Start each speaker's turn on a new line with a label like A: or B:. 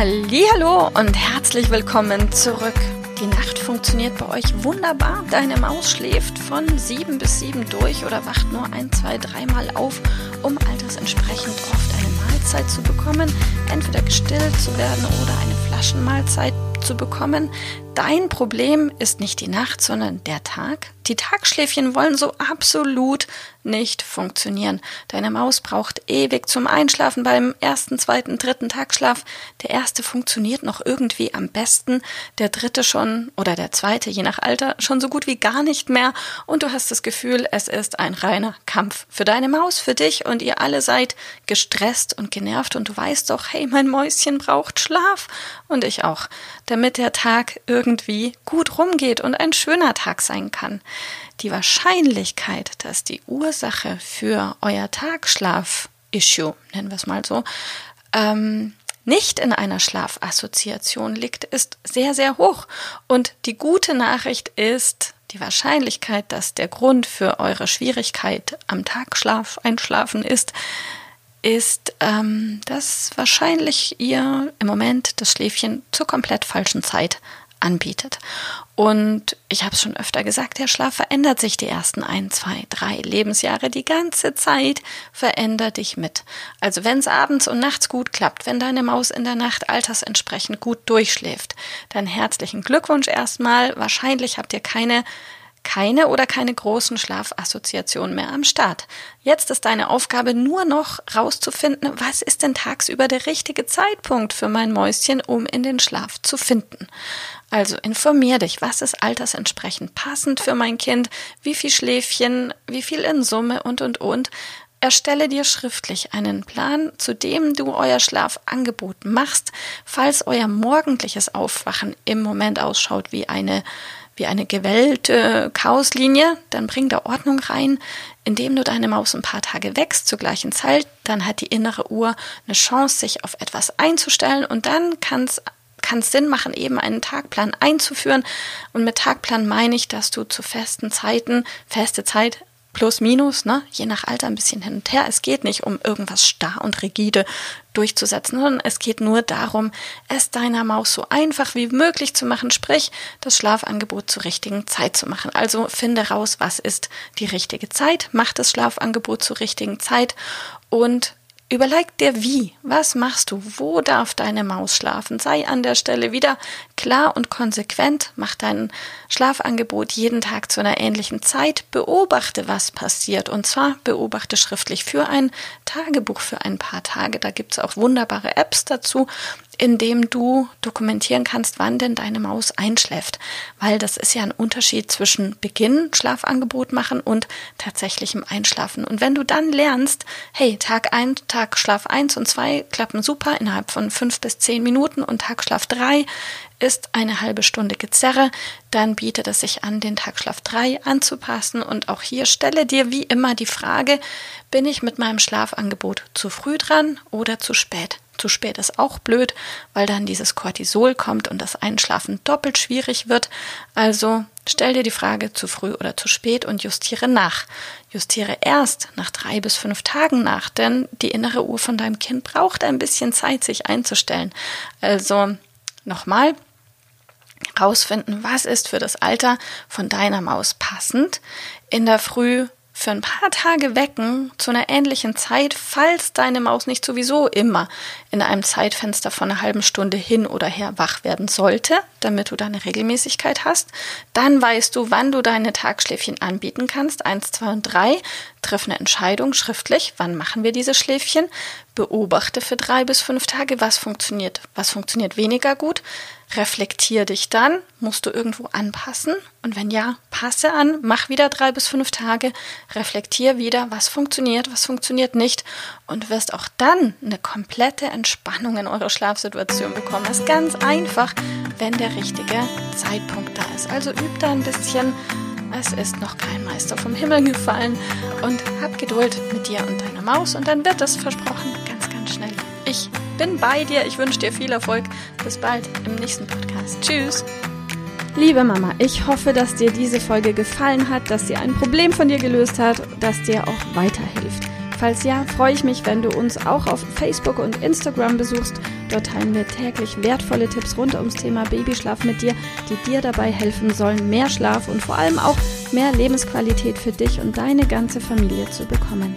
A: Hallo und herzlich willkommen zurück. Die Nacht funktioniert bei euch wunderbar. Deine Maus schläft von sieben bis sieben durch oder wacht nur ein, zwei, dreimal auf, um altersentsprechend oft eine Mahlzeit zu bekommen, entweder gestillt zu werden oder eine Flaschenmahlzeit zu bekommen. Dein Problem ist nicht die Nacht, sondern der Tag. Die Tagschläfchen wollen so absolut nicht funktionieren. Deine Maus braucht ewig zum Einschlafen beim ersten, zweiten, dritten Tagschlaf. Der erste funktioniert noch irgendwie am besten, der dritte schon oder der zweite, je nach Alter, schon so gut wie gar nicht mehr. Und du hast das Gefühl, es ist ein reiner Kampf. Für deine Maus, für dich und ihr alle seid gestresst und genervt und du weißt doch, hey, mein Mäuschen braucht Schlaf und ich auch, damit der Tag irgendwie gut rumgeht und ein schöner Tag sein kann die Wahrscheinlichkeit, dass die Ursache für euer Tagschlaf-Issue, nennen wir es mal so, ähm, nicht in einer Schlafassoziation liegt, ist sehr, sehr hoch. Und die gute Nachricht ist, die Wahrscheinlichkeit, dass der Grund für eure Schwierigkeit am Tagschlaf einschlafen ist, ist, ähm, dass wahrscheinlich ihr im Moment das Schläfchen zur komplett falschen Zeit anbietet. Und ich habe es schon öfter gesagt, der Schlaf verändert sich die ersten ein, zwei, drei Lebensjahre. Die ganze Zeit verändert dich mit. Also wenn es abends und nachts gut klappt, wenn deine Maus in der Nacht altersentsprechend gut durchschläft, dann herzlichen Glückwunsch erstmal. Wahrscheinlich habt ihr keine keine oder keine großen Schlafassoziationen mehr am Start. Jetzt ist deine Aufgabe nur noch rauszufinden, was ist denn tagsüber der richtige Zeitpunkt für mein Mäuschen, um in den Schlaf zu finden. Also informier dich, was ist altersentsprechend passend für mein Kind, wie viel Schläfchen, wie viel in Summe und und und. Erstelle dir schriftlich einen Plan, zu dem du euer Schlafangebot machst, falls euer morgendliches Aufwachen im Moment ausschaut wie eine wie eine gewellte Chaoslinie, dann bring da Ordnung rein, indem du deine Maus ein paar Tage wächst zur gleichen Zeit, dann hat die innere Uhr eine Chance, sich auf etwas einzustellen und dann kann es kann es Sinn machen, eben einen Tagplan einzuführen. Und mit Tagplan meine ich, dass du zu festen Zeiten, feste Zeit plus minus, ne, je nach Alter ein bisschen hin und her. Es geht nicht um irgendwas starr und rigide durchzusetzen, sondern es geht nur darum, es deiner Maus so einfach wie möglich zu machen, sprich das Schlafangebot zur richtigen Zeit zu machen. Also finde raus, was ist die richtige Zeit, mach das Schlafangebot zur richtigen Zeit und Überleg dir wie. Was machst du? Wo darf deine Maus schlafen? Sei an der Stelle wieder klar und konsequent. Mach dein Schlafangebot jeden Tag zu einer ähnlichen Zeit. Beobachte, was passiert. Und zwar beobachte schriftlich für ein Tagebuch für ein paar Tage. Da gibt's auch wunderbare Apps dazu indem du dokumentieren kannst, wann denn deine Maus einschläft. Weil das ist ja ein Unterschied zwischen Beginn Schlafangebot machen und tatsächlichem Einschlafen. Und wenn du dann lernst, hey, Tag ein, Tag Schlaf eins und zwei klappen super innerhalb von fünf bis zehn Minuten und Tagschlaf drei ist eine halbe Stunde Gezerre, dann bietet es sich an, den Tagschlaf 3 anzupassen. Und auch hier stelle dir wie immer die Frage, bin ich mit meinem Schlafangebot zu früh dran oder zu spät? Zu spät ist auch blöd, weil dann dieses Cortisol kommt und das Einschlafen doppelt schwierig wird. Also stell dir die Frage zu früh oder zu spät und justiere nach. Justiere erst nach drei bis fünf Tagen nach, denn die innere Uhr von deinem Kind braucht ein bisschen Zeit, sich einzustellen. Also nochmal, rausfinden, was ist für das Alter von deiner Maus passend. In der Früh für ein paar Tage wecken zu einer ähnlichen Zeit, falls deine Maus nicht sowieso immer in einem Zeitfenster von einer halben Stunde hin oder her wach werden sollte, damit du deine Regelmäßigkeit hast. Dann weißt du, wann du deine Tagschläfchen anbieten kannst. Eins, zwei und drei. Triff eine Entscheidung schriftlich. Wann machen wir diese Schläfchen? Beobachte für drei bis fünf Tage, was funktioniert, was funktioniert weniger gut, reflektier dich dann, musst du irgendwo anpassen und wenn ja, passe an, mach wieder drei bis fünf Tage, reflektier wieder, was funktioniert, was funktioniert nicht und wirst auch dann eine komplette Entspannung in eurer Schlafsituation bekommen. Das ist ganz einfach, wenn der richtige Zeitpunkt da ist. Also üb da ein bisschen. Es ist noch kein Meister vom Himmel gefallen und hab Geduld mit dir und deiner Maus und dann wird es versprochen schnell. Ich bin bei dir. Ich wünsche dir viel Erfolg. Bis bald im nächsten Podcast. Tschüss. Liebe Mama, ich hoffe, dass dir diese Folge gefallen hat, dass sie ein Problem von dir gelöst hat, dass dir auch weiterhilft. Falls ja, freue ich mich, wenn du uns auch auf Facebook und Instagram besuchst. Dort teilen wir täglich wertvolle Tipps rund ums Thema Babyschlaf mit dir, die dir dabei helfen sollen, mehr Schlaf und vor allem auch mehr Lebensqualität für dich und deine ganze Familie zu bekommen.